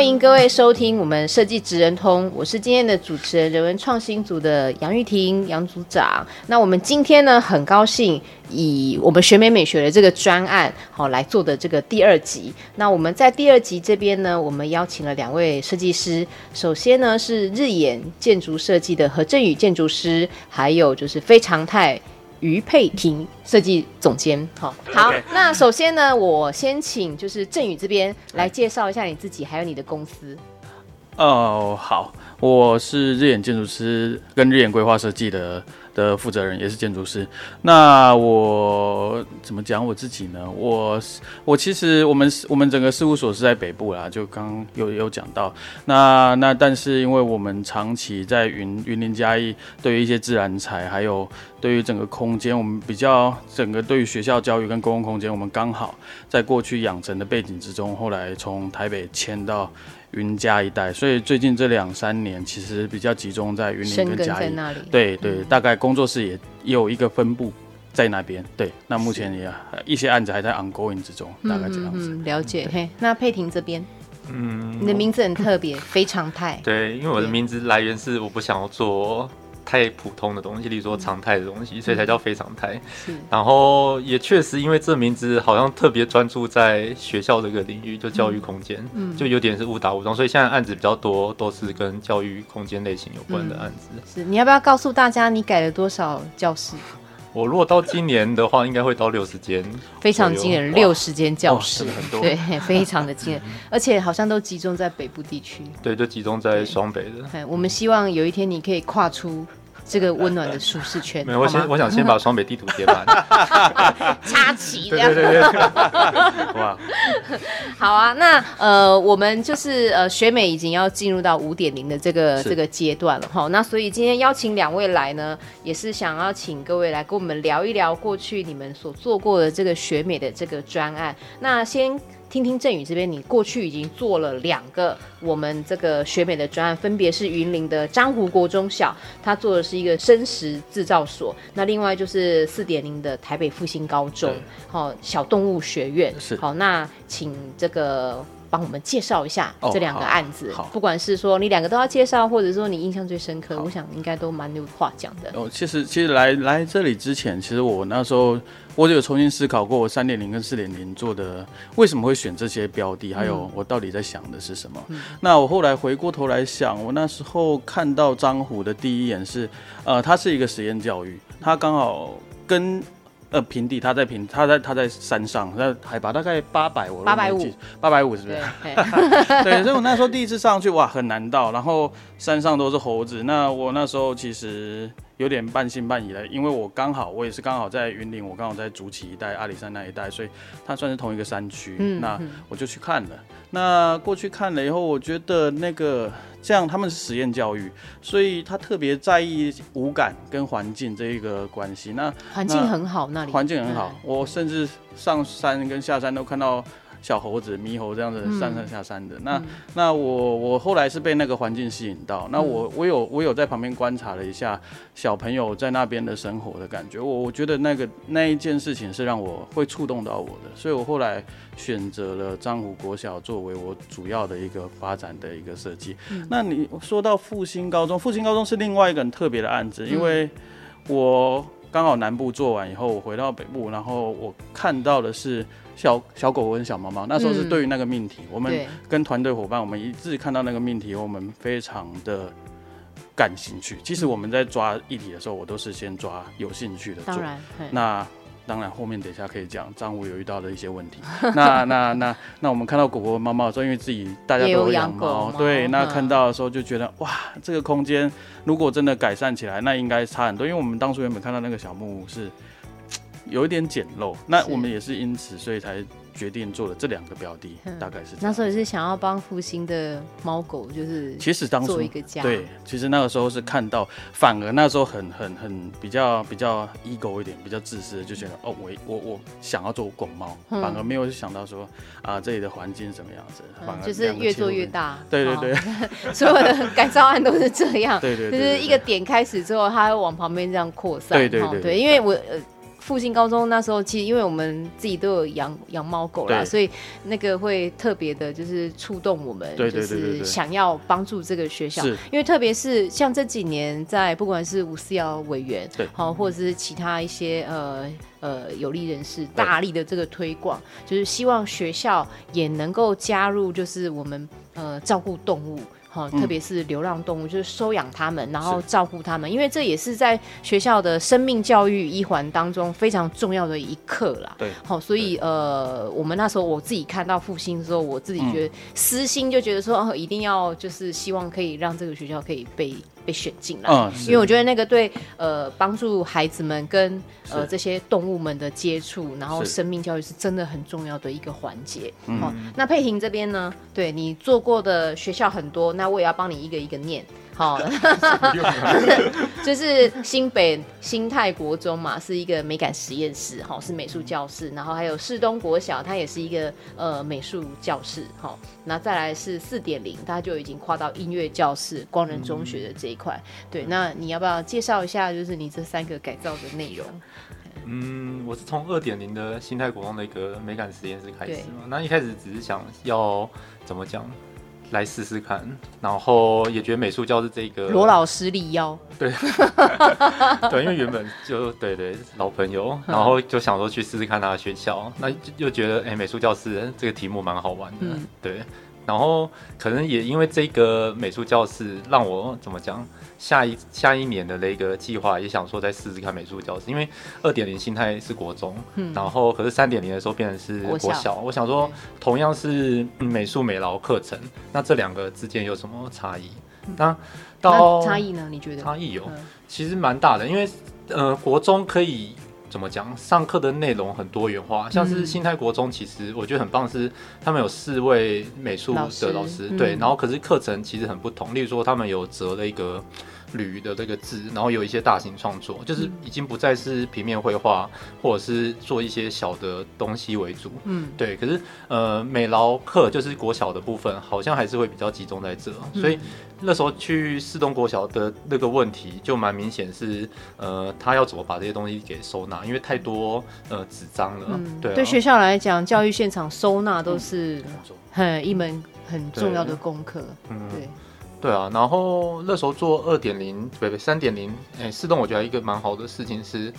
欢迎各位收听我们设计职人通，我是今天的主持人，人文创新组的杨玉婷杨组长。那我们今天呢，很高兴以我们学美美学的这个专案好来做的这个第二集。那我们在第二集这边呢，我们邀请了两位设计师，首先呢是日眼建筑设计的何振宇建筑师，还有就是非常态。于佩婷设计总监，好，好.那首先呢，我先请就是振宇这边来介绍一下你自己，还有你的公司。哦，好，我是日眼建筑师跟日眼规划设计的的负责人，也是建筑师。那我怎么讲我自己呢？我我其实我们我们整个事务所是在北部啦，就刚有有讲到。那那但是因为我们长期在云云林嘉义，对于一些自然材，还有对于整个空间，我们比较整个对于学校教育跟公共空间，我们刚好在过去养成的背景之中，后来从台北迁到。云嘉一带，所以最近这两三年其实比较集中在云林跟嘉义那里。对对，嗯、大概工作室也也有一个分布在那边。对，那目前也一些案子还在 ongoing 之中，大概这样子。嗯，了解。嘿，那佩婷这边，嗯，你的名字很特别，非常态。对，因为我的名字来源是我不想要做。太普通的东西，例如说常态的东西，所以才叫非常态。是，然后也确实因为这名字好像特别专注在学校这个领域，就教育空间，嗯，就有点是误打误撞，所以现在案子比较多都是跟教育空间类型有关的案子。是，你要不要告诉大家你改了多少教室？我如果到今年的话，应该会到六十间，非常惊人，六十间教室，很多，对，非常的惊人，而且好像都集中在北部地区，对，就集中在双北的。我们希望有一天你可以跨出。这个温暖的舒适圈。没有，我先我想先把双北地图贴满，插旗这样。对对对 哇，好啊，那呃，我们就是呃，学美已经要进入到五点零的这个这个阶段了哈。那所以今天邀请两位来呢，也是想要请各位来跟我们聊一聊过去你们所做过的这个学美的这个专案。那先。听听振宇这边，你过去已经做了两个我们这个学美的专案，分别是云林的张湖国中小，他做的是一个生食制造所；那另外就是四点零的台北复兴高中，好小动物学院。是好，那请这个。帮我们介绍一下这两个案子，哦、不管是说你两个都要介绍，或者说你印象最深刻，我想应该都蛮有话讲的。哦，其实其实来来这里之前，其实我那时候我就有重新思考过，我三点零跟四点零做的为什么会选这些标的，还有我到底在想的是什么。嗯、那我后来回过头来想，我那时候看到张虎的第一眼是，呃，他是一个实验教育，他刚好跟。呃，平地，他在平，他在他在山上，那海拔大概八百，我八百五，八百五是不是？对，对，所以我那时候第一次上去，哇，很难到，然后山上都是猴子，那我那时候其实。有点半信半疑的，因为我刚好我也是刚好在云林，我刚好在竹崎一带、阿里山那一带，所以它算是同一个山区。嗯，那我就去看了。那过去看了以后，我觉得那个这样他们是实验教育，所以他特别在意五感跟环境这一个关系。那环境很好，那里环境很好，我甚至上山跟下山都看到。小猴子、猕猴这样子上上下山的，嗯、那、嗯、那我我后来是被那个环境吸引到，那我我有我有在旁边观察了一下小朋友在那边的生活的感觉，我我觉得那个那一件事情是让我会触动到我的，所以我后来选择了彰湖国小作为我主要的一个发展的一个设计。嗯、那你说到复兴高中，复兴高中是另外一个很特别的案子，因为我刚好南部做完以后，我回到北部，然后我看到的是。小小狗跟小猫猫，那时候是对于那个命题，嗯、我们跟团队伙伴，我们一致看到那个命题，我们非常的感兴趣。其实我们在抓议题的时候，我都是先抓有兴趣的做。当然，那当然后面等一下可以讲张五有遇到的一些问题。那那那那我们看到狗狗猫猫的时候，因为自己大家都有养猫，对，那看到的时候就觉得哇，这个空间如果真的改善起来，那应该差很多。因为我们当初原本看到那个小木屋是。有一点简陋。那我们也是因此，所以才。决定做了这两个标的，嗯、大概是那时候也是想要帮复兴的猫狗，就是其实当初做一个家。对，其实那个时候是看到，反而那时候很很很比较比较 ego 一点，比较自私的，就觉得哦，我我我想要做狗猫，嗯、反而没有想到说啊这里的环境什么样子，反而就是越做越大。对对对，所有的改造案都是这样。对对，对，就是一个点开始之后，它会往旁边这样扩散。对对对，对，对，因为我呃。复兴高中那时候，其实因为我们自己都有养养猫狗啦，所以那个会特别的，就是触动我们，就是想要帮助这个学校。因为特别是像这几年，在不管是吴思瑶委员，对好，或者是其他一些呃呃有利人士，大力的这个推广，就是希望学校也能够加入，就是我们呃照顾动物。好，特别是流浪动物，嗯、就是收养他们，然后照顾他们，因为这也是在学校的生命教育一环当中非常重要的一课啦。对，好，所以呃，我们那时候我自己看到复兴的时候，我自己觉得私心就觉得说，哦，一定要就是希望可以让这个学校可以被。被选进来，嗯，因为我觉得那个对呃帮助孩子们跟呃这些动物们的接触，然后生命教育是真的很重要的一个环节。好，那佩婷这边呢，对你做过的学校很多，那我也要帮你一个一个念。好，就是新北新泰国中嘛，是一个美感实验室，哈，是美术教室。然后还有市东国小，它也是一个呃美术教室，哈。那再来是四点零，它就已经跨到音乐教室，光仁中学的这一块。对，那你要不要介绍一下，就是你这三个改造的内容？嗯，我是从二点零的新泰国中的一个美感实验室开始嘛。那一开始只是想要怎么讲？来试试看，然后也觉得美术教室这个罗老师力邀，对，对，因为原本就对对老朋友，然后就想说去试试看他的学校，那又觉得哎，美术教室这个题目蛮好玩的，嗯、对。然后可能也因为这个美术教室，让我怎么讲，下一下一年的那个计划也想说再试试看美术教室，因为二点零心态是国中，嗯、然后可是三点零的时候变成是国小，国小我想说同样是美术美劳课程，那这两个之间有什么差异？嗯、那到那差异呢？你觉得差异有？其实蛮大的，因为呃国中可以。怎么讲？上课的内容很多元化，像是新泰国中，其实我觉得很棒，是他们有四位美术的老师，对，然后可是课程其实很不同，例如说他们有折了一个。铝的这个字，然后有一些大型创作，就是已经不再是平面绘画，或者是做一些小的东西为主。嗯，对。可是呃，美劳课就是国小的部分，好像还是会比较集中在这。所以那时候去四东国小的那个问题就蛮明显，是呃，他要怎么把这些东西给收纳，因为太多呃纸张了。嗯，对啊。对学校来讲，教育现场收纳都是很一门很重要的功课。嗯，对。对啊，然后那时候做二点零，不对，三点零，哎，四栋我觉得一个蛮好的事情是，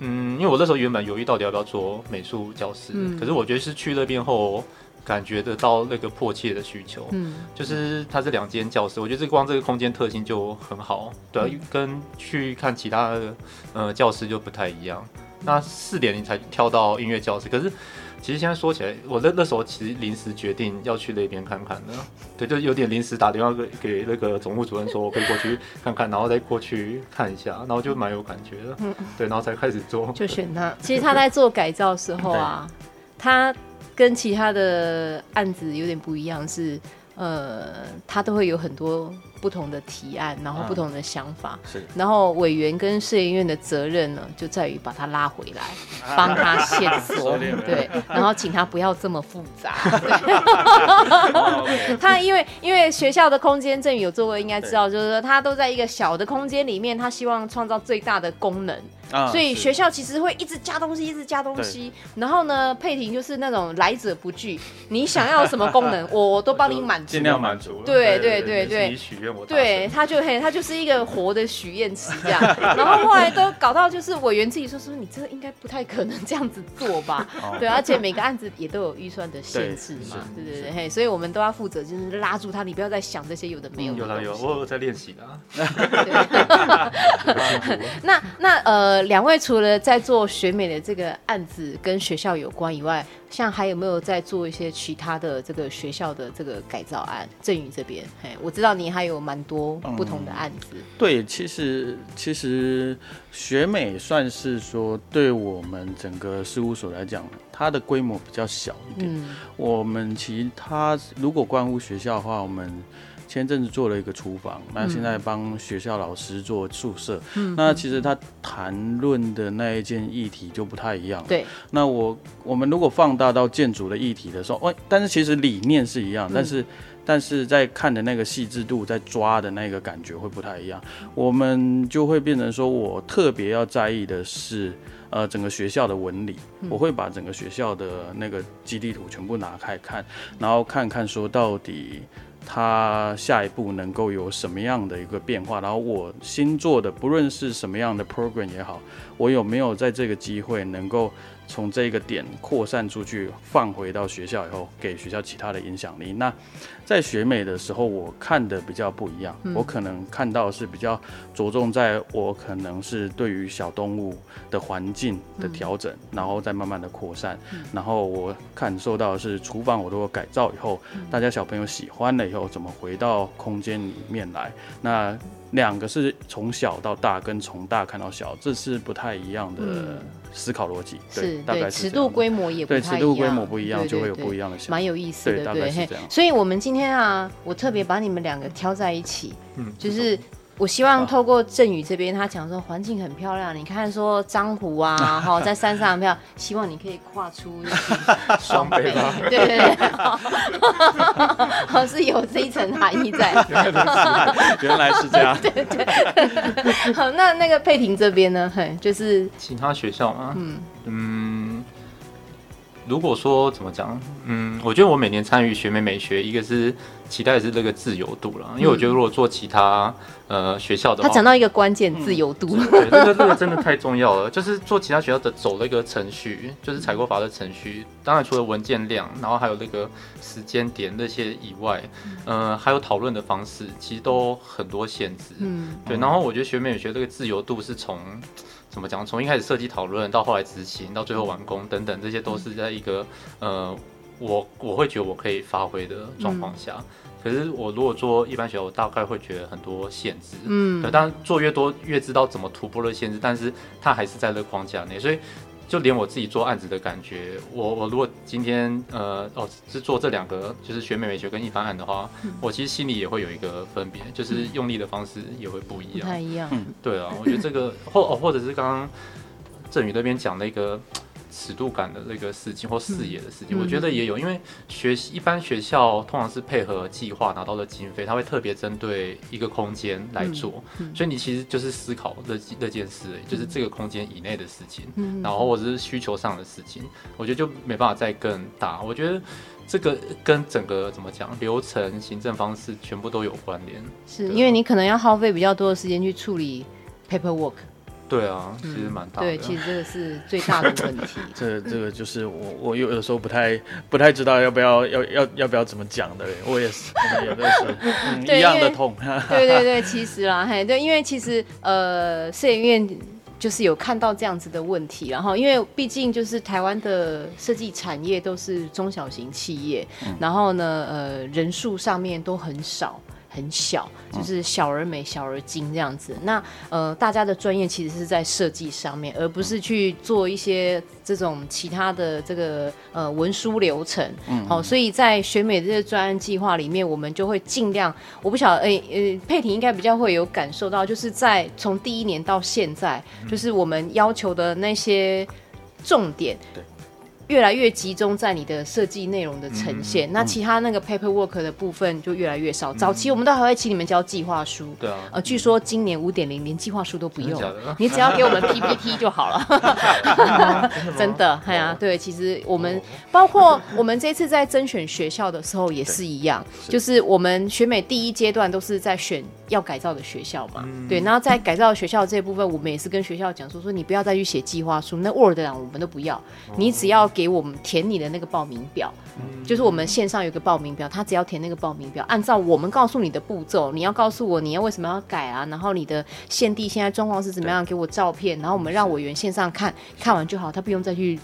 嗯，因为我那时候原本犹豫到底要不要做美术教室，嗯、可是我觉得是去那边后感觉得到那个迫切的需求，嗯，就是它是两间教室，我觉得这光这个空间特性就很好，对啊，嗯、跟去看其他的呃教室就不太一样。那四点零才跳到音乐教室，可是。其实现在说起来，我那那时候其实临时决定要去那边看看的，对，就有点临时打电话给给那个总务主任说，我可以过去看看，然后再过去看一下，然后就蛮有感觉的，嗯，对，然后才开始做。就选他。其实他在做改造的时候啊，他跟其他的案子有点不一样，是呃，他都会有很多。不同的提案，然后不同的想法，是，然后委员跟设计院的责任呢，就在于把他拉回来，帮他线索，对，然后请他不要这么复杂。他因为因为学校的空间，郑宇有做过，应该知道，就是说他都在一个小的空间里面，他希望创造最大的功能，所以学校其实会一直加东西，一直加东西。然后呢，佩婷就是那种来者不拒，你想要什么功能，我我都帮你满足，尽量满足。对对对对。对，他就嘿，他就是一个活的许愿池这样，然后后来都搞到就是委员自己说说，你这个应该不太可能这样子做吧？对，而且每个案子也都有预算的限制嘛，对对对，嘿，所以我们都要负责，就是拉住他，你不要再想这些有的没有的。有了有，我有在练习的。那那呃，两位除了在做学美的这个案子跟学校有关以外，像还有没有在做一些其他的这个学校的这个改造案？振宇这边，嘿，我知道你还有。有蛮多不同的案子。嗯、对，其实其实学美算是说对我们整个事务所来讲，它的规模比较小一点。嗯、我们其他如果关乎学校的话，我们。前阵子做了一个厨房，那现在帮学校老师做宿舍。嗯，那其实他谈论的那一件议题就不太一样。对，那我我们如果放大到建筑的议题的时候，哦，但是其实理念是一样，嗯、但是但是在看的那个细致度，在抓的那个感觉会不太一样。我们就会变成说，我特别要在意的是，呃，整个学校的纹理，我会把整个学校的那个基地图全部拿开看，然后看看说到底。它下一步能够有什么样的一个变化？然后我新做的，不论是什么样的 program 也好，我有没有在这个机会能够。从这个点扩散出去，放回到学校以后，给学校其他的影响力。那在学美的时候，我看的比较不一样。嗯、我可能看到是比较着重在我可能是对于小动物的环境的调整，嗯、然后再慢慢的扩散。嗯、然后我感受到的是厨房我都有改造以后，嗯、大家小朋友喜欢了以后，怎么回到空间里面来？那两个是从小到大跟从大看到小，这是不太一样的思考逻辑。对，大概，尺度规模也不太一样。对，尺度规模不一样，就会有不一样的想法。蛮有意思的，对，大概是这样。所以我们今天啊，我特别把你们两个挑在一起，嗯，就是。我希望透过振宇这边，他讲说环境很漂亮，你看说漳湖啊，哈，在山上很漂亮，希望你可以跨出双倍，对对对，好，是有这一层含义在。原来是这样。对对。好，那那个佩婷这边呢？嘿，就是其他学校吗？嗯嗯。如果说怎么讲，嗯，我觉得我每年参与学美美学，一个是期待的是这个自由度了，因为我觉得如果做其他呃学校的话，他讲到一个关键，自由度，嗯、对，这个 这个真的太重要了。就是做其他学校的走那个程序，就是采购法的程序，当然除了文件量，然后还有那个时间点那些以外，呃，还有讨论的方式，其实都很多限制。嗯，对。然后我觉得学美美学这个自由度是从。怎么讲？从一开始设计讨论到后来执行，到最后完工等等，这些都是在一个呃，我我会觉得我可以发挥的状况下。嗯、可是我如果做一般学校，我大概会觉得很多限制。嗯，对，当然做越多越知道怎么突破了限制，但是它还是在这个框架内，所以。就连我自己做案子的感觉，我我如果今天呃哦是做这两个，就是学美美学跟一般案的话，嗯、我其实心里也会有一个分别，就是用力的方式也会不一样。不太一样。嗯，对啊，我觉得这个或哦或者是刚刚振宇那边讲那个。尺度感的那个事情或视野的事情，嗯、我觉得也有，因为学一般学校通常是配合计划拿到的经费，他会特别针对一个空间来做，嗯嗯、所以你其实就是思考这这件事，就是这个空间以内的事情，嗯、然后或者是需求上的事情，我觉得就没办法再更大。我觉得这个跟整个怎么讲流程、行政方式全部都有关联，是因为你可能要耗费比较多的时间去处理 paperwork。对啊，其实蛮大的。对，其实这个是最大的问题。这这个就是我我有的时候不太不太知道要不要要要要不要怎么讲的，我也是，有的是、嗯、一样的痛。对对对，其实啦，嘿，对，因为其实呃，摄影院就是有看到这样子的问题，然后因为毕竟就是台湾的设计产业都是中小型企业，嗯、然后呢，呃，人数上面都很少。很小，就是小而美，小而精这样子。那呃，大家的专业其实是在设计上面，而不是去做一些这种其他的这个呃文书流程。嗯，好，所以在选美这些专案计划里面，我们就会尽量。我不晓得，哎、欸、呃、欸，佩婷应该比较会有感受到，就是在从第一年到现在，就是我们要求的那些重点。对。越来越集中在你的设计内容的呈现，嗯、那其他那个 paperwork 的部分就越来越少。嗯、早期我们都还会请你们交计划书，对啊，呃，据说今年五点零连计划书都不用，你只要给我们 PPT 就好了。真的，哎呀，对，其实我们包括我们这次在甄选学校的时候也是一样，就是我们选美第一阶段都是在选要改造的学校嘛，嗯、对，然后在改造学校这部分，我们也是跟学校讲说，说你不要再去写计划书，那 Word 档我们都不要，你只要。给我们填你的那个报名表，嗯、就是我们线上有个报名表，他只要填那个报名表，按照我们告诉你的步骤，你要告诉我你要为什么要改啊，然后你的现地现在状况是怎么样，给我照片，然后我们让委员线上看看完就好，他不用再去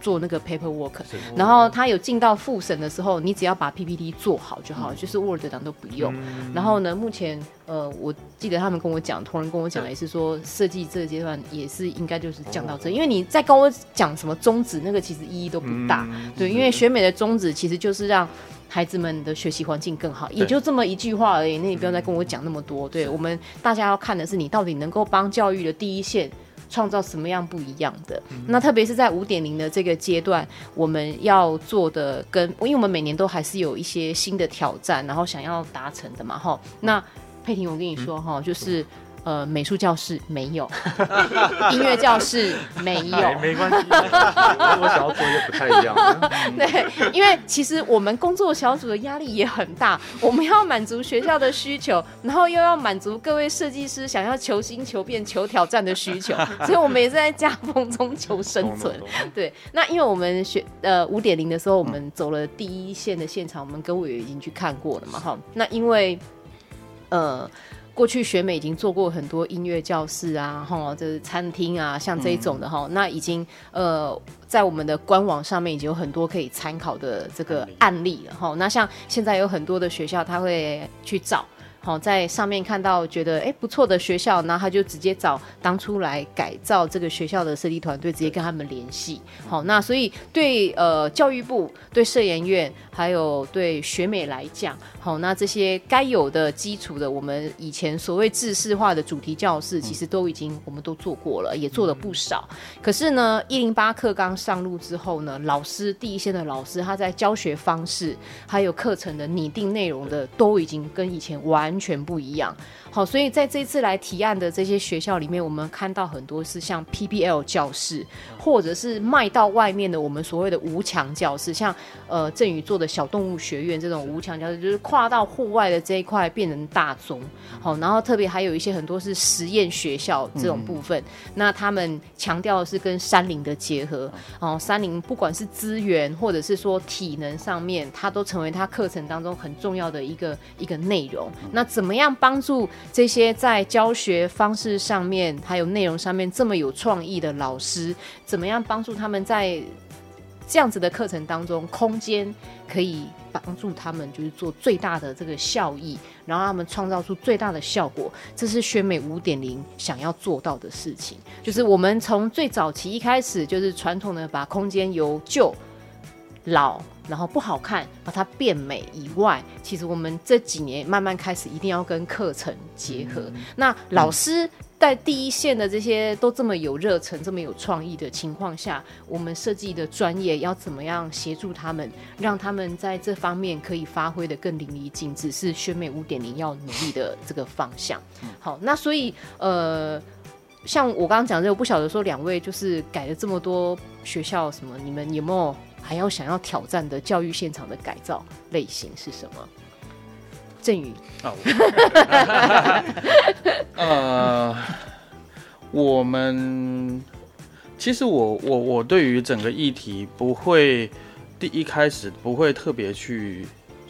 做那个 paperwork，然后他有进到复审的时候，你只要把 PPT 做好就好，嗯、就是 Word 档都不用。嗯、然后呢，目前呃，我记得他们跟我讲，同仁跟我讲也是说，设计这个阶段也是应该就是降到这，哦、因为你在跟我讲什么宗旨，那个其实意义都不大。嗯、对，因为选美的宗旨其实就是让孩子们的学习环境更好，也就这么一句话而已。那你不要再跟我讲那么多。对，我们大家要看的是你到底能够帮教育的第一线。创造什么样不一样的？那特别是在五点零的这个阶段，我们要做的跟，因为我们每年都还是有一些新的挑战，然后想要达成的嘛，哈。那佩婷，我跟你说哈，就是。呃，美术教室没有，音乐教室没有，没关系，我想要做一个不太一样。对，因为其实我们工作小组的压力也很大，我们要满足学校的需求，然后又要满足各位设计师想要求新、求变、求挑战的需求，所以我们也是在夹缝中求生存。对，那因为我们学呃五点零的时候，我们走了第一线的现场，我们跟委员已经去看过了嘛，哈。那因为呃。过去学美已经做过很多音乐教室啊，哈，就是餐厅啊，像这一种的哈，嗯、那已经呃，在我们的官网上面已经有很多可以参考的这个案例了哈。那像现在有很多的学校，他会去找。好，在上面看到觉得哎不错的学校，然后他就直接找当初来改造这个学校的设计团队，直接跟他们联系。好，那所以对呃教育部、对社研院还有对学美来讲，好，那这些该有的基础的，我们以前所谓制式化的主题教室，其实都已经我们都做过了，也做了不少。可是呢，一零八课纲上路之后呢，老师第一线的老师，他在教学方式还有课程的拟定内容的，都已经跟以前完。完全不一样。好，所以在这次来提案的这些学校里面，我们看到很多是像 PBL 教室，或者是卖到外面的我们所谓的无墙教室，像呃郑宇做的小动物学院这种无墙教室，就是跨到户外的这一块变成大宗。好，然后特别还有一些很多是实验学校这种部分，嗯、那他们强调的是跟山林的结合。哦，山林不管是资源或者是说体能上面，它都成为他课程当中很重要的一个一个内容。那怎么样帮助？这些在教学方式上面，还有内容上面这么有创意的老师，怎么样帮助他们在这样子的课程当中，空间可以帮助他们，就是做最大的这个效益，然后他们创造出最大的效果。这是学美五点零想要做到的事情，就是我们从最早期一开始，就是传统的把空间由旧老。然后不好看，把它变美以外，其实我们这几年慢慢开始一定要跟课程结合。嗯、那老师在第一线的这些都这么有热忱、这么有创意的情况下，我们设计的专业要怎么样协助他们，让他们在这方面可以发挥的更淋漓尽致，是学美五点零要努力的这个方向。好，那所以呃，像我刚刚讲的，我不晓得说两位就是改了这么多学校什么，你们有没有？还要想要挑战的教育现场的改造类型是什么？振宇，呃，我们其实我我我对于整个议题不会第一开始不会特别去。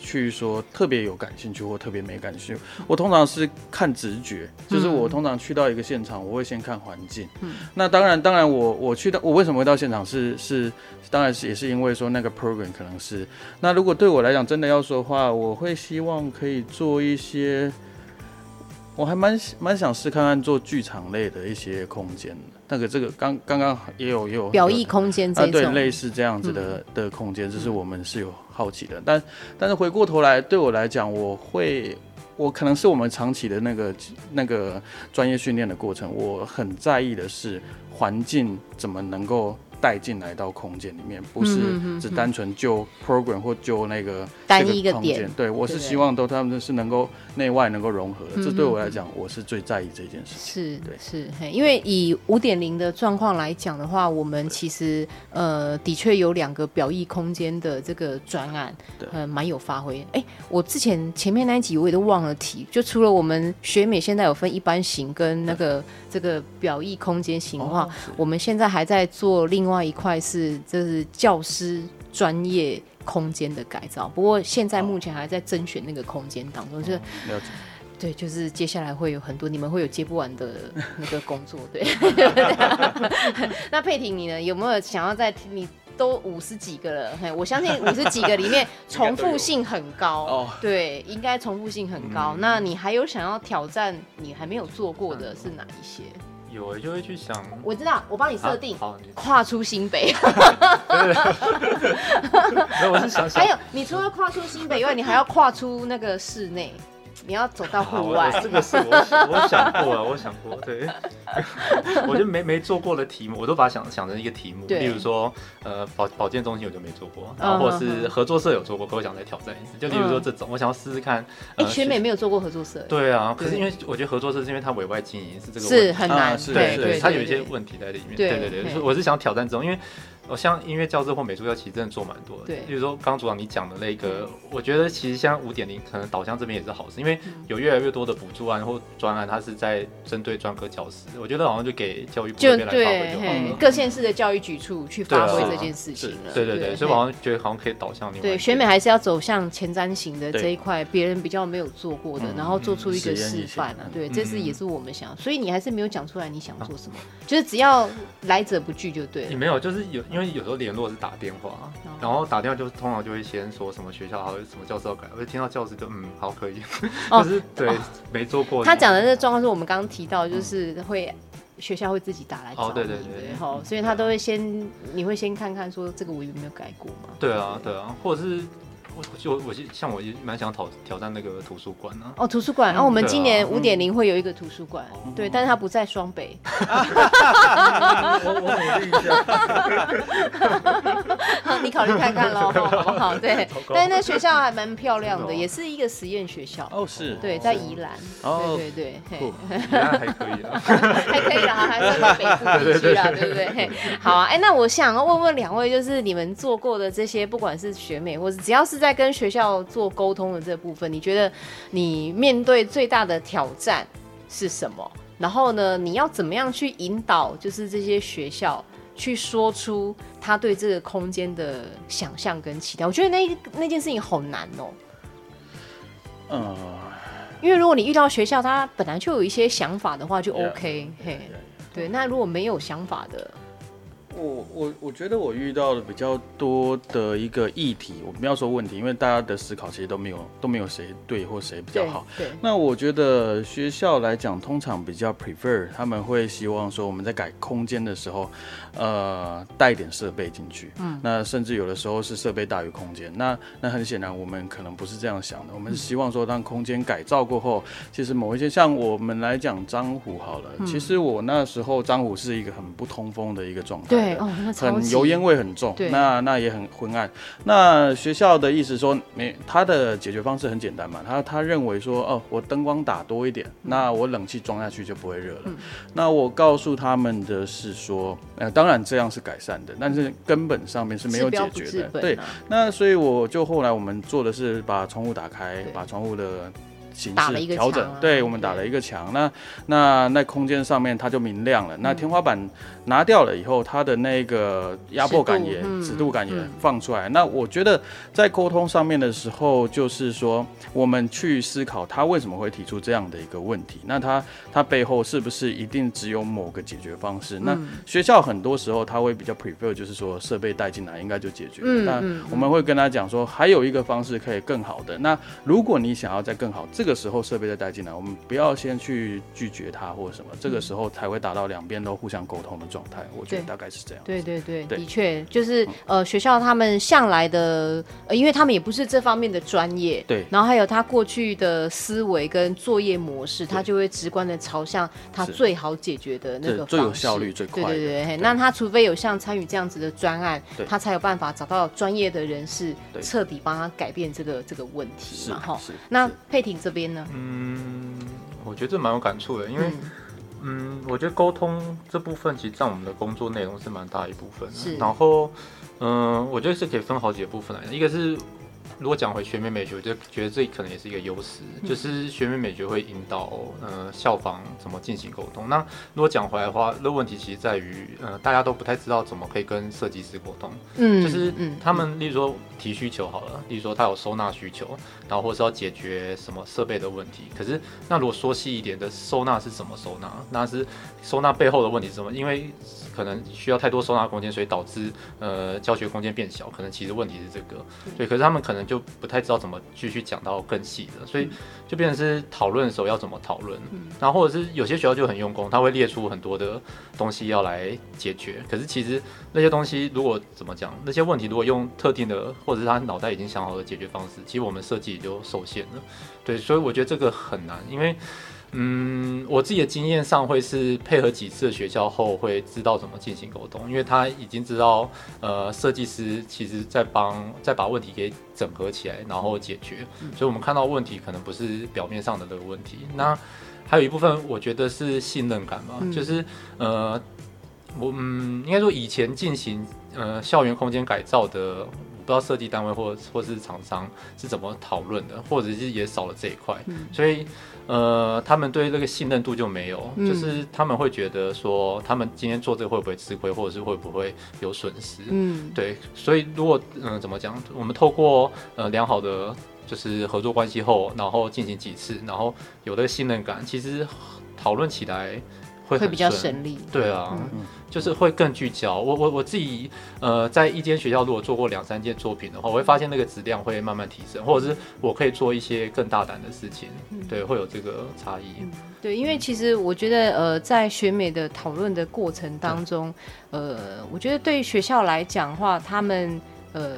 去说特别有感兴趣或特别没感兴趣，我通常是看直觉，就是我通常去到一个现场，我会先看环境。嗯，那当然，当然我我去到我为什么会到现场是是，当然是也是因为说那个 program 可能是，那如果对我来讲真的要说的话，我会希望可以做一些，我还蛮蛮想试看看做剧场类的一些空间。那个这个刚刚刚也有也有表意空间啊，对，类似这样子的的空间，这是我们是有好奇的。但但是回过头来，对我来讲，我会我可能是我们长期的那个那个专业训练的过程，我很在意的是环境怎么能够。带进来到空间里面，不是只单纯就 program 或就那个单一个空间。对，我是希望都他们是能够内外能够融合的。这对我来讲，我是最在意这件事情。是，对，是，因为以五点零的状况来讲的话，我们其实呃的确有两个表意空间的这个专案，呃，蛮有发挥。哎，我之前前面那一集我也都忘了提，就除了我们学美现在有分一般型跟那个这个表意空间型的话，我们现在还在做另。另外一块是，就是教师专业空间的改造，不过现在目前还在甄选那个空间当中，就是，对，就是接下来会有很多，你们会有接不完的那个工作，对。那佩婷你呢？有没有想要在你都五十几个了，嘿，我相信五十几个里面重复性很高，哦，对，应该重复性很高。嗯、那你还有想要挑战你还没有做过的是哪一些？有，就会去想。我知道，我帮你设定，跨出新北。没有，我是想想。还有，你除了跨出新北以外，你还要跨出那个室内。你要走到户外，这个是我我想过了，我想过，对，我就没没做过的题目，我都把它想想成一个题目。例如说，呃，保保健中心我就没做过，然后或者是合作社有做过，可我想再挑战一次。就例如说这种，我想要试试看。哎，学美没有做过合作社。对啊，可是因为我觉得合作社是因为它委外经营是这个是很难，对对，它有一些问题在里面。对对对，我是想挑战这种，因为。哦，像音乐教室或美术教其实真的做蛮多的。对，比如说刚刚组长你讲的那个，我觉得其实像五点零可能导向这边也是好事，因为有越来越多的补助案或专案，它是在针对专科教师。我觉得好像就给教育部这边来发挥就好了。各县市的教育局处去发挥这件事情了。对对对，所以我好像觉得好像可以导向另外。对，选美还是要走向前瞻型的这一块，别人比较没有做过的，然后做出一个示范啊。对，这是也是我们想，所以你还是没有讲出来你想做什么，就是只要来者不拒就对了。你没有，就是有，因为有时候联络是打电话，然后打电话就通常就会先说什么学校还有什么教室要改，我就听到教室就嗯好可以，哦、就是对、哦、没做过。他讲的那个状况是我们刚刚提到，就是会、嗯、学校会自己打来找你，哦、对对对，好，所以他都会先你会先看看说这个我有没有改过吗？对啊对啊，或者是。我就我像我也蛮想挑挑战那个图书馆呢。哦，图书馆，然后我们今年五点零会有一个图书馆，对，但是它不在双北。我我 努力一下。你考虑看看喽，好不好？对，但是那学校还蛮漂亮的，也是一个实验学校。哦，是。对，在宜兰。哦，对对对。还可以了，还可以了，还是在北部地区啦，对不对？好啊，哎，那我想要问问两位，就是你们做过的这些，不管是学美，或是只要是在在跟学校做沟通的这部分，你觉得你面对最大的挑战是什么？然后呢，你要怎么样去引导，就是这些学校去说出他对这个空间的想象跟期待？我觉得那那件事情好难哦。嗯，因为如果你遇到学校，他本来就有一些想法的话，就 OK。嘿，对，那如果没有想法的。我我我觉得我遇到的比较多的一个议题，我不要说问题，因为大家的思考其实都没有都没有谁对或谁比较好。对。对，那我觉得学校来讲，通常比较 prefer，他们会希望说我们在改空间的时候，呃，带一点设备进去。嗯。那甚至有的时候是设备大于空间。那那很显然我们可能不是这样想的，我们是希望说当空间改造过后，嗯、其实某一些像我们来讲张虎好了，嗯、其实我那时候张虎是一个很不通风的一个状态。对。哦，很油烟味很重，那那也很昏暗。那学校的意思说，没他的解决方式很简单嘛，他他认为说，哦，我灯光打多一点，嗯、那我冷气装下去就不会热了。嗯、那我告诉他们的是说，呃，当然这样是改善的，但是根本上面是没有解决的。啊、对，那所以我就后来我们做的是把窗户打开，把窗户的。形式调整，对，我们打了一个墙，那那那空间上面它就明亮了。那天花板拿掉了以后，它的那个压迫感也、尺度感也放出来。那我觉得在沟通上面的时候，就是说我们去思考他为什么会提出这样的一个问题。那他他背后是不是一定只有某个解决方式？那学校很多时候他会比较 prefer，就是说设备带进来应该就解决。那我们会跟他讲说，还有一个方式可以更好的。那如果你想要再更好，这这个时候设备再带进来，我们不要先去拒绝他或者什么，这个时候才会达到两边都互相沟通的状态。我觉得大概是这样。对对对，对。的确就是呃，学校他们向来的，呃，因为他们也不是这方面的专业，对。然后还有他过去的思维跟作业模式，他就会直观的朝向他最好解决的那个最有效率最快。对对对，那他除非有像参与这样子的专案，他才有办法找到专业的人士，彻底帮他改变这个这个问题嘛。哈，那佩婷这边呢。嗯，我觉得这蛮有感触的，因为，嗯，嗯，我觉得沟通这部分其实占我们的工作内容是蛮大一部分。是，然后，嗯，我觉得是可以分好几个部分来的，一个是如果讲回学美美学，我就觉得这可能也是一个优势，嗯、就是学美美学会引导呃校方怎么进行沟通。那如果讲回来的话，那问题其实在于呃大家都不太知道怎么可以跟设计师沟通。嗯，就是他们例如说提需求好了，例如说他有收纳需求，然后或是要解决什么设备的问题。可是那如果说细一点的收纳是什么收纳？那是收纳背后的问题是什么？因为可能需要太多收纳空间，所以导致呃教学空间变小。可能其实问题是这个，对。可是他们可能就不太知道怎么继续讲到更细的，所以就变成是讨论的时候要怎么讨论。然后或者是有些学校就很用功，他会列出很多的东西要来解决。可是其实那些东西如果怎么讲，那些问题如果用特定的或者是他脑袋已经想好的解决方式，其实我们设计也就受限了。对，所以我觉得这个很难，因为。嗯，我自己的经验上会是配合几次的学校后，会知道怎么进行沟通，因为他已经知道，呃，设计师其实在帮，在把问题给整合起来，然后解决。所以，我们看到问题可能不是表面上的那个问题。那还有一部分，我觉得是信任感嘛，就是呃，我嗯，应该说以前进行呃校园空间改造的。不知道设计单位或或是厂商是怎么讨论的，或者是也少了这一块，嗯、所以呃，他们对这个信任度就没有，嗯、就是他们会觉得说，他们今天做这个会不会吃亏，或者是会不会有损失？嗯，对，所以如果嗯、呃、怎么讲，我们透过呃良好的就是合作关系后，然后进行几次，然后有这个信任感，其实讨论起来。会，会比较省力，对啊，嗯、就是会更聚焦。我我我自己呃，在一间学校如果做过两三件作品的话，我会发现那个质量会慢慢提升，或者是我可以做一些更大胆的事情，嗯、对，会有这个差异、嗯。对，因为其实我觉得呃，在学美的讨论的过程当中，嗯、呃，我觉得对于学校来讲的话，他们呃。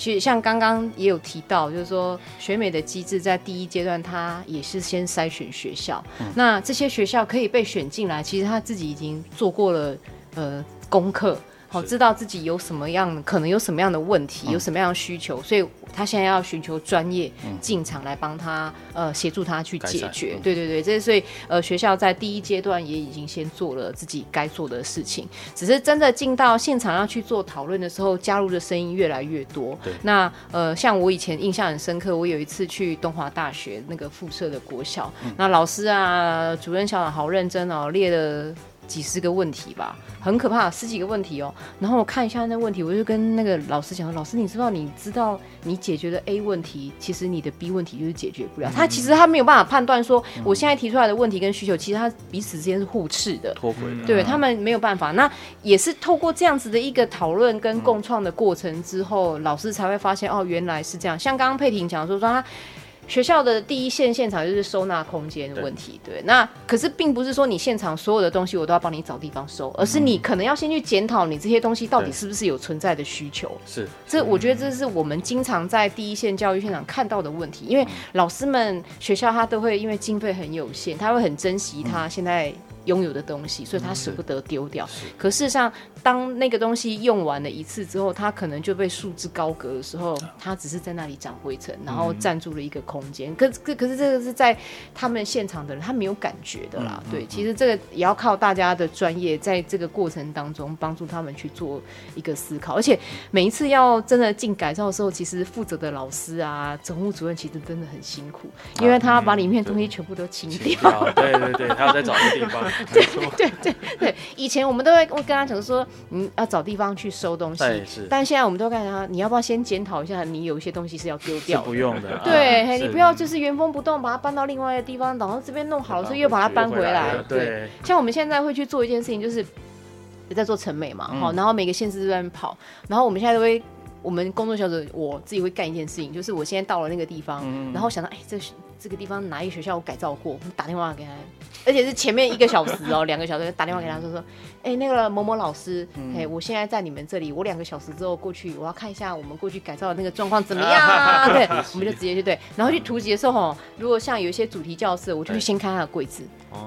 其实像刚刚也有提到，就是说选美的机制在第一阶段，它也是先筛选学校。嗯、那这些学校可以被选进来，其实他自己已经做过了呃功课。好，知道自己有什么样可能有什么样的问题，有什么样的需求，所以他现在要寻求专业进场来帮他呃协助他去解决。对对对，这所以呃学校在第一阶段也已经先做了自己该做的事情，只是真的进到现场要去做讨论的时候，加入的声音越来越多。对，那呃像我以前印象很深刻，我有一次去东华大学那个附设的国小，那老师啊主任校长好认真哦，列了。几十个问题吧，很可怕，十几个问题哦。然后我看一下那问题，我就跟那个老师讲：“老师，你知道，你知道，你解决的 A 问题，其实你的 B 问题就是解决不了。他其实他没有办法判断说，我现在提出来的问题跟需求，其实他彼此之间是互斥的，脱轨的。对他们没有办法。那也是透过这样子的一个讨论跟共创的过程之后，老师才会发现哦，原来是这样。像刚刚佩婷讲说说他。学校的第一线现场就是收纳空间的问题，对，对。那可是并不是说你现场所有的东西我都要帮你找地方收，而是你可能要先去检讨你这些东西到底是不是有存在的需求。是，这我觉得这是我们经常在第一线教育现场看到的问题，因为老师们学校他都会因为经费很有限，他会很珍惜他现在。拥有的东西，所以他舍不得丢掉。嗯、可事实上，当那个东西用完了一次之后，他可能就被束之高阁的时候，他只是在那里长灰尘，然后占住了一个空间。可可可是这个是在他们现场的人，他没有感觉的啦。嗯、对，其实这个也要靠大家的专业，在这个过程当中帮助他们去做一个思考。而且每一次要真的进改造的时候，其实负责的老师啊、总务主任其实真的很辛苦，因为他要把里面的东西全部都清掉。对对对，他要再找一个地方。对 对对对，以前我们都会跟他讲说，嗯，要找地方去收东西。但现在我们都会跟他，你要不要先检讨一下，你有一些东西是要丢掉的，不用的。对，你不要就是原封不动把它搬到另外一个地方，然后这边弄好了，所以又把它搬回来。对，像我们现在会去做一件事情，就是也在做成美嘛，好，然后每个县市都在跑，然后我们现在都会，我们工作小组我自己会干一件事情，就是我现在到了那个地方，然后想到，哎，这这个地方哪一个学校我改造过，我打电话给他。而且是前面一个小时哦，两个小时打电话给他说说，哎、欸，那个某某老师，哎、嗯，我现在在你们这里，我两个小时之后过去，我要看一下我们过去改造的那个状况怎么样啊？对，我们就直接去对，然后去图集的时候，如果像有一些主题教室，我就会先看他的柜子，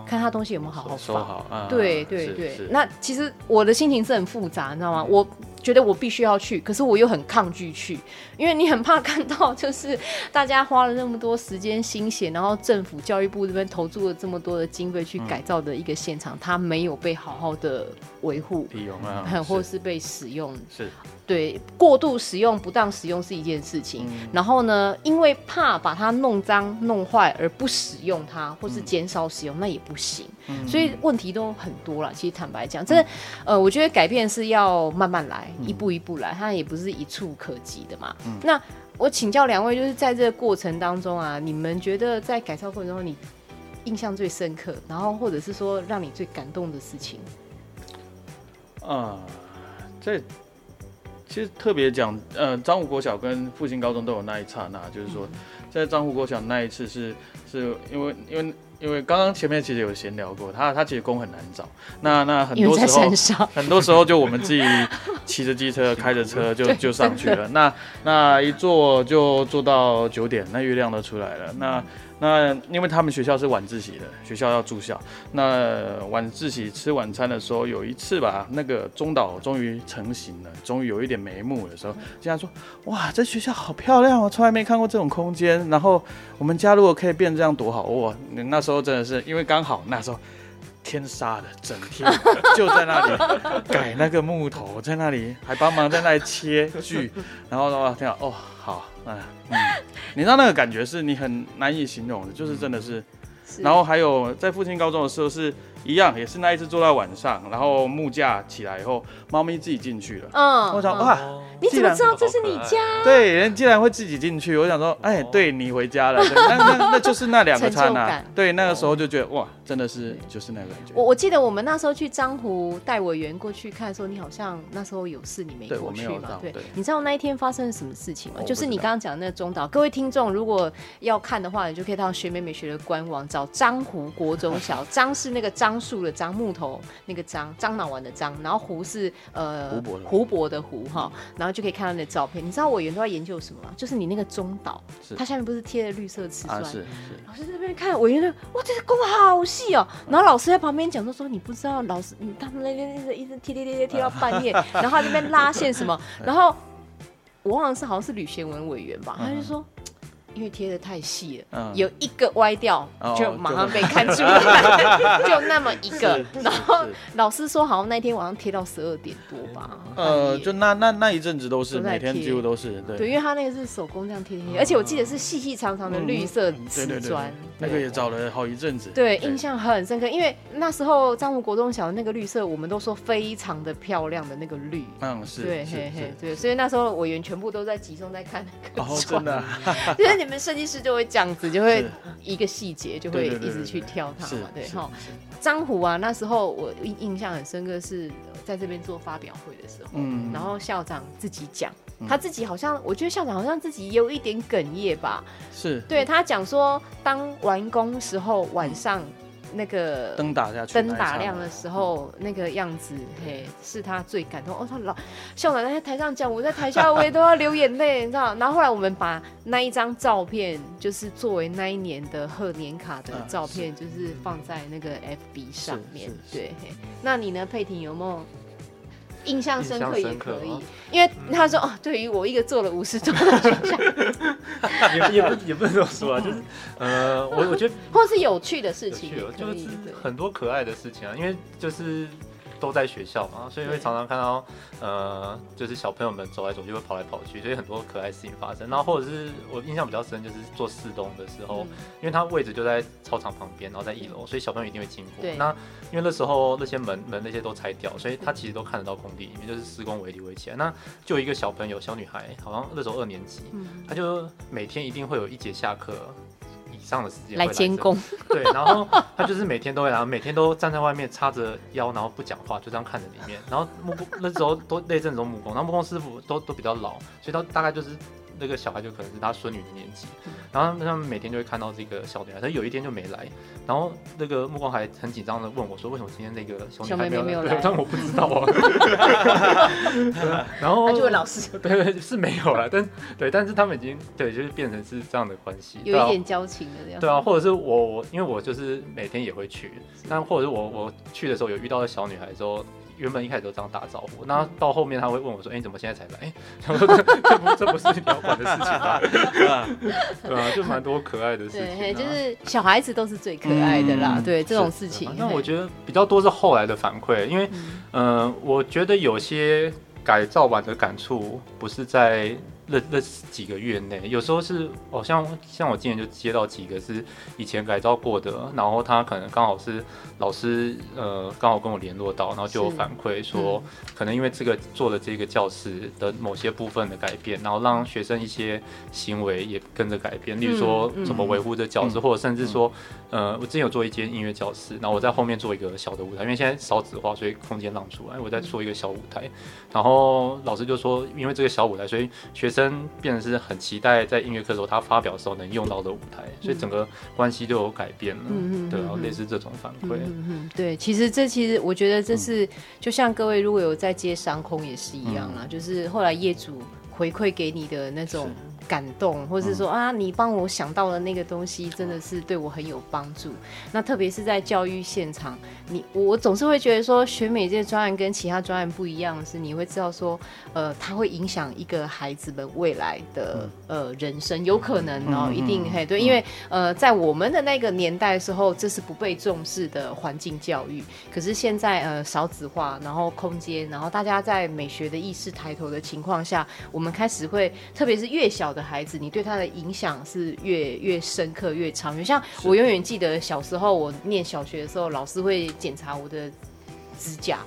看他东西有没有好好收好。对对对，那其实我的心情是很复杂，你知道吗？我。觉得我必须要去，可是我又很抗拒去，因为你很怕看到，就是大家花了那么多时间心血，然后政府教育部这边投注了这么多的经费去改造的一个现场，嗯、它没有被好好的维护、利用啊，或是被使用。是。对对，过度使用、不当使用是一件事情。嗯、然后呢，因为怕把它弄脏、弄坏而不使用它，或是减少使用，嗯、那也不行。嗯、所以问题都很多了。其实坦白讲，这、嗯、呃，我觉得改变是要慢慢来，嗯、一步一步来，它也不是一触可及的嘛。嗯、那我请教两位，就是在这个过程当中啊，你们觉得在改造过程中，你印象最深刻，然后或者是说让你最感动的事情？啊、呃，这。其实特别讲，呃，张湖国小跟复兴高中都有那一刹那，就是说，在张湖国小那一次是是因为因为因为刚刚前面其实有闲聊过，他他其实工很难找，那那很多时候很多时候就我们自己骑着机车开着车就就上去了，那那一坐就坐到九点，那月亮都出来了，那。那因为他们学校是晚自习的，学校要住校。那晚自习吃晚餐的时候，有一次吧，那个中岛终于成型了，终于有一点眉目的时候，竟然说：“哇，这学校好漂亮哦，从来没看过这种空间。然后我们家如果可以变这样多好哇！”那时候真的是因为刚好那时候天杀的，整天 就在那里改那个木头，在那里还帮忙在那里切 锯，然后的话，天啊，哦，好。嗯，你知道那个感觉是你很难以形容的，就是真的是，是然后还有在复兴高中的时候是。一样也是那一次做到晚上，然后木架起来以后，猫咪自己进去了。嗯，我想哇，你怎么知道这是你家？对，人竟然会自己进去，我想说，哎，对你回家了。那那那就是那两个 刹那，对，那个时候就觉得哇，真的是就是那个感觉。我我记得我们那时候去漳湖带委员过去看的时候，你好像那时候有事你没过去嘛？对，你知道那一天发生了什么事情吗？就是你刚刚讲的那个中岛。各位听众如果要看的话，你就可以到学美美学的官网找漳湖国中小，张是那个樟。樟树的樟，木头那个樟，樟脑丸的樟，然后湖是呃湖泊的湖哈，然后就可以看到你的照片。你知道委员都在研究什么吗？就是你那个中岛，它下面不是贴了绿色瓷砖？是是。老师在那边看委员说，哇，这个工好细哦。然后老师在旁边讲，就说你不知道，老师你他们那边一直一直贴贴贴贴贴到半夜，然后他那边拉线什么，然后我忘了是好像是吕贤文委员吧，他就说。因为贴的太细了，嗯、有一个歪掉，就马上被看出来，哦、就 就那么一个。然后老师说，好像那天晚上贴到十二点多吧。呃，就那那那一阵子都是，都每天几乎都是。对，对，因为他那个是手工这样贴贴，而且我记得是细细长长的绿色瓷砖。那个也找了好一阵子。对，印象很深刻，因为那时候张湖国中小的那个绿色，我们都说非常的漂亮的那个绿。嗯，是。对，嘿嘿，对，所以那时候委员全部都在集中在看那个。哦，真的。你们设计师就会这样子，就会一个细节就会一直去挑它嘛，对哈。张虎啊，那时候我印印象很深刻，是在这边做发表会的时候，嗯，然后校长自己讲，他自己好像，我觉得校长好像自己也有一点哽咽吧，是。对他讲说，当完工时候晚上。那个灯打下去，灯打亮的时候，那个样子，嘿，是他最感动。哦，他老校长在台上讲，我在台下我也都要流眼泪，你知道？然后后来我们把那一张照片，就是作为那一年的贺年卡的照片，就是放在那个 FB 上面。对，嘿，那你呢，佩婷有没有？印象深刻也可以，因为他说哦，对于我一个做了五十多的 学校，也也不也不能这么说啊，就是呃，我我觉得或是有趣的事情，就是很多可爱的事情啊，因为就是。都在学校嘛，所以会常常看到，呃，就是小朋友们走来走去，会跑来跑去，所以很多可爱事情发生。然后或者是我印象比较深，就是做四东的时候，因为它位置就在操场旁边，然后在一楼，所以小朋友一定会经过。那因为那时候那些门门那些都拆掉，所以他其实都看得到工地里面，就是施工围篱围起来。那就一个小朋友，小女孩，好像那时候二年级，他就每天一定会有一节下课。上的时间来监工，对，然后他就是每天都会来，每天都站在外面叉着腰，然后不讲话，就这样看着里面。然后木工那时候都那阵子都木工，然后木工师傅都都比较老，所以他大概就是。那个小孩就可能是他孙女的年纪，然后他们每天就会看到这个小女孩，他有一天就没来，然后那个目光还很紧张的问我说：“为什么今天那个小女孩没有来？”没有来，但我不知道啊。然后他就问老师，对对是没有了，但对，但是他们已经对，就是变成是这样的关系，有一点交情的这样。对啊，或者是我我因为我就是每天也会去，但或者是我我去的时候有遇到的小女孩之后。原本一开始都这样打招呼，那到后面他会问我说：“哎、欸，你怎么现在才来？”哎、欸，这不这不是你要管的事情吧？对吧？对啊，就蛮多可爱的事情。对，就是小孩子都是最可爱的啦。嗯、对这种事情，那我觉得比较多是后来的反馈，因为嗯、呃，我觉得有些改造版的感触不是在。那那几个月内，有时候是哦，像像我今年就接到几个是以前改造过的，然后他可能刚好是老师呃刚好跟我联络到，然后就有反馈说，嗯、可能因为这个做了这个教室的某些部分的改变，然后让学生一些行为也跟着改变，例如说怎么维护这教室，嗯、或者甚至说呃我之前有做一间音乐教室，然后我在后面做一个小的舞台，因为现在少子化，所以空间让出来，我在做一个小舞台，然后老师就说，因为这个小舞台，所以学生变得是很期待在音乐课的时候他发表的时候能用到的舞台，所以整个关系都有改变了。嗯对，然后类似这种反馈。嗯嗯，对，其实这其实我觉得这是就像各位如果有在接商空也是一样啦，就是后来业主回馈给你的那种。感动，或者是说啊，你帮我想到的那个东西，真的是对我很有帮助。那特别是在教育现场，你我总是会觉得说，选美这个专案跟其他专案不一样的是，你会知道说，呃，它会影响一个孩子们未来的呃人生，有可能哦，一定嘿对，因为呃，在我们的那个年代的时候，这是不被重视的环境教育。可是现在呃少子化，然后空间，然后大家在美学的意识抬头的情况下，我们开始会，特别是越小。的孩子，你对他的影响是越越深刻越长远。像我永远记得小时候，我念小学的时候，老师会检查我的指甲。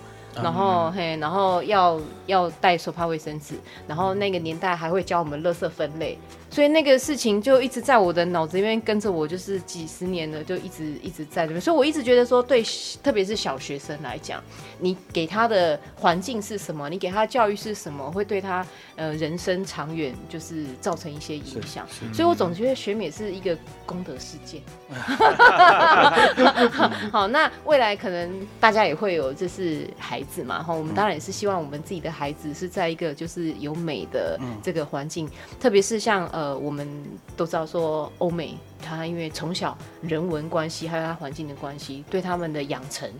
然后嘿，然后要要带手帕卫生纸，然后那个年代还会教我们垃圾分类，所以那个事情就一直在我的脑子里面跟着我，就是几十年了，就一直一直在这边。所以我一直觉得说，对，特别是小学生来讲，你给他的环境是什么，你给他的教育是什么，会对他呃人生长远就是造成一些影响。所以我总觉得学美是一个功德事件。好，那未来可能大家也会有，就是孩子嘛，哈，我们当然也是希望我们自己的孩子是在一个就是有美的这个环境，特别是像呃，我们都知道说欧美，他因为从小人文关系还有他环境的关系，对他们的养成。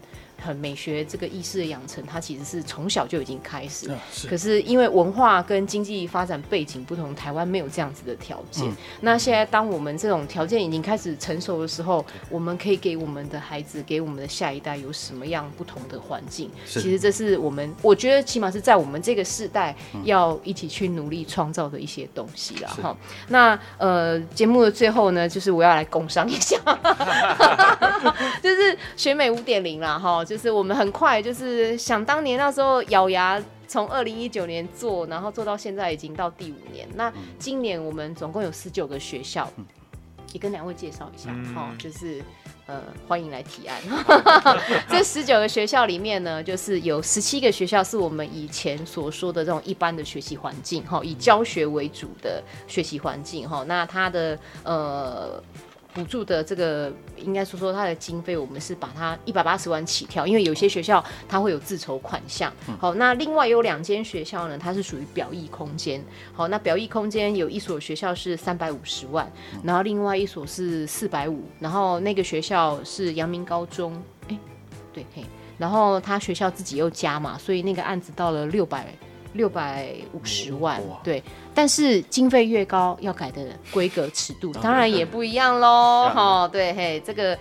很美学这个意识的养成，它其实是从小就已经开始。是。可是因为文化跟经济发展背景不同，台湾没有这样子的条件。嗯。那现在当我们这种条件已经开始成熟的时候，我们可以给我们的孩子，给我们的下一代有什么样不同的环境？其实这是我们，我觉得起码是在我们这个世代要一起去努力创造的一些东西了哈。那呃，节目的最后呢，就是我要来工商一下，就是学美五点零啦哈。就是我们很快，就是想当年那时候咬牙从二零一九年做，然后做到现在已经到第五年。那今年我们总共有十九个学校，也跟两位介绍一下哈，就是呃欢迎来提案。这十九个学校里面呢，就是有十七个学校是我们以前所说的这种一般的学习环境哈，以教学为主的学习环境哈。那它的呃。补助的这个应该说说它的经费，我们是把它一百八十万起跳，因为有些学校它会有自筹款项。好，那另外有两间学校呢，它是属于表意空间。好，那表意空间有一所学校是三百五十万，然后另外一所是四百五，然后那个学校是阳明高中。哎，对嘿，然后他学校自己又加嘛，所以那个案子到了六百。六百五十万，对，但是经费越高，要改的规格尺度当然也不一样喽，哈，对，嘿，这个。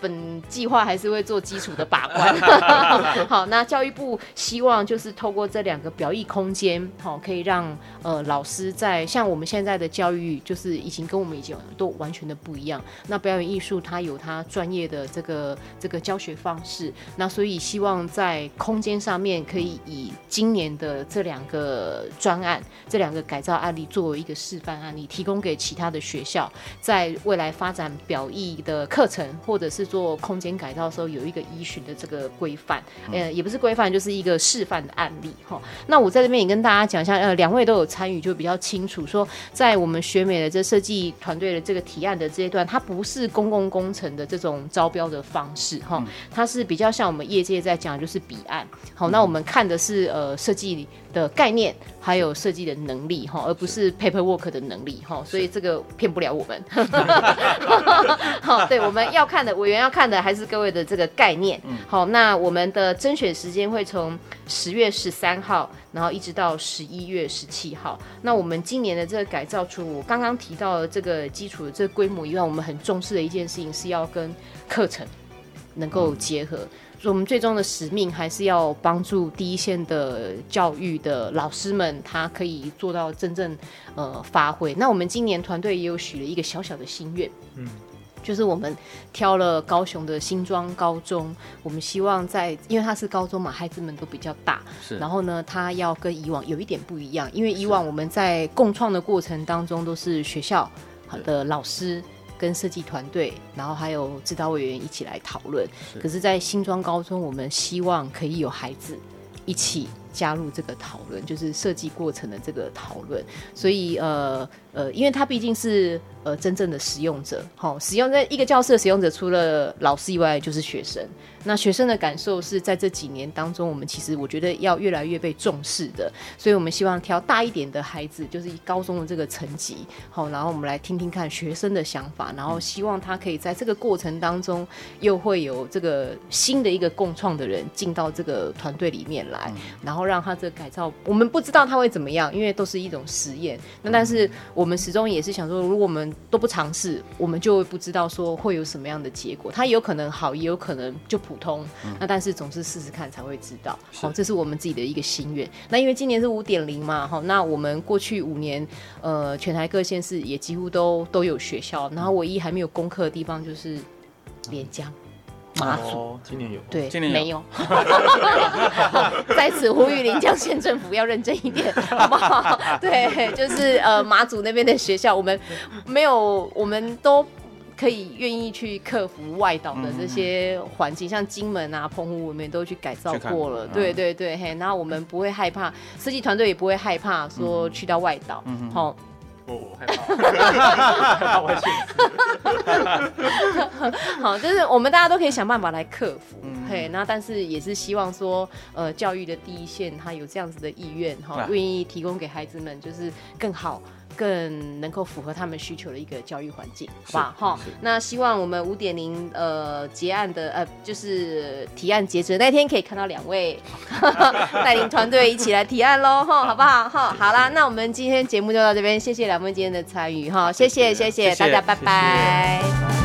本计划还是会做基础的把关。好，那教育部希望就是透过这两个表意空间，好，可以让呃老师在像我们现在的教育，就是已经跟我们已经都完全的不一样。那表演艺术它有它专业的这个这个教学方式，那所以希望在空间上面可以以今年的这两个专案，这两个改造案例作为一个示范案例，提供给其他的学校，在未来发展表意的课程或者是。做空间改造的时候有一个依循的这个规范，呃，也不是规范，就是一个示范的案例哈。那我在这边也跟大家讲一下，呃，两位都有参与，就比较清楚。说在我们学美的这设计团队的这个提案的这一段，它不是公共工程的这种招标的方式哈，它是比较像我们业界在讲，就是彼岸。好，那我们看的是呃设计的概念，还有设计的能力哈，而不是 paperwork 的能力哈。所以这个骗不了我们。好，对，我们要看的委员。要看的还是各位的这个概念。好，那我们的甄选时间会从十月十三号，然后一直到十一月十七号。那我们今年的这个改造，除我刚刚提到的这个基础的这个规模以外，我们很重视的一件事情是要跟课程能够结合。我们最终的使命还是要帮助第一线的教育的老师们，他可以做到真正呃发挥。那我们今年团队也有许了一个小小的心愿，嗯。就是我们挑了高雄的新庄高中，我们希望在，因为他是高中嘛，孩子们都比较大，是。然后呢，他要跟以往有一点不一样，因为以往我们在共创的过程当中都是学校的老师跟设计团队，然后还有指导委员一起来讨论。可是，在新庄高中，我们希望可以有孩子一起加入这个讨论，就是设计过程的这个讨论。所以，呃呃，因为他毕竟是。呃，真正的使用者，好，使用在一个教室的使用者，除了老师以外，就是学生。那学生的感受是在这几年当中，我们其实我觉得要越来越被重视的。所以我们希望挑大一点的孩子，就是以高中的这个层级，好，然后我们来听听看学生的想法，然后希望他可以在这个过程当中，又会有这个新的一个共创的人进到这个团队里面来，然后让他这个改造，我们不知道他会怎么样，因为都是一种实验。那但是我们始终也是想说，如果我们都不尝试，我们就会不知道说会有什么样的结果。它有可能好，也有可能就普通。嗯、那但是总是试试看才会知道。好，这是我们自己的一个心愿。那因为今年是五点零嘛，好，那我们过去五年，呃，全台各县市也几乎都都有学校，然后唯一还没有攻克的地方就是连江。马祖、哦、今年有，对，今年没有。在此呼吁临江县政府要认真一点，好不好？对，就是呃马祖那边的学校，我们没有，我们都可以愿意去克服外岛的这些环境，嗯、像金门啊、澎湖，我们都去改造过了。对对对，嘿，然后我们不会害怕，设计团队也不会害怕说去到外岛，好、嗯。嗯 我害怕，我 好，就是我们大家都可以想办法来克服，嗯、嘿，那但是也是希望说，呃，教育的第一线他有这样子的意愿，哈，愿意提供给孩子们就是更好。更能够符合他们需求的一个教育环境，好吧？哈，那希望我们五点零呃结案的呃就是提案截止那天可以看到两位 带领团队一起来提案喽，哈，好不好？哈，好啦，那我们今天节目就到这边，谢谢两位今天的参与，哈，谢谢谢谢大家，拜拜。谢谢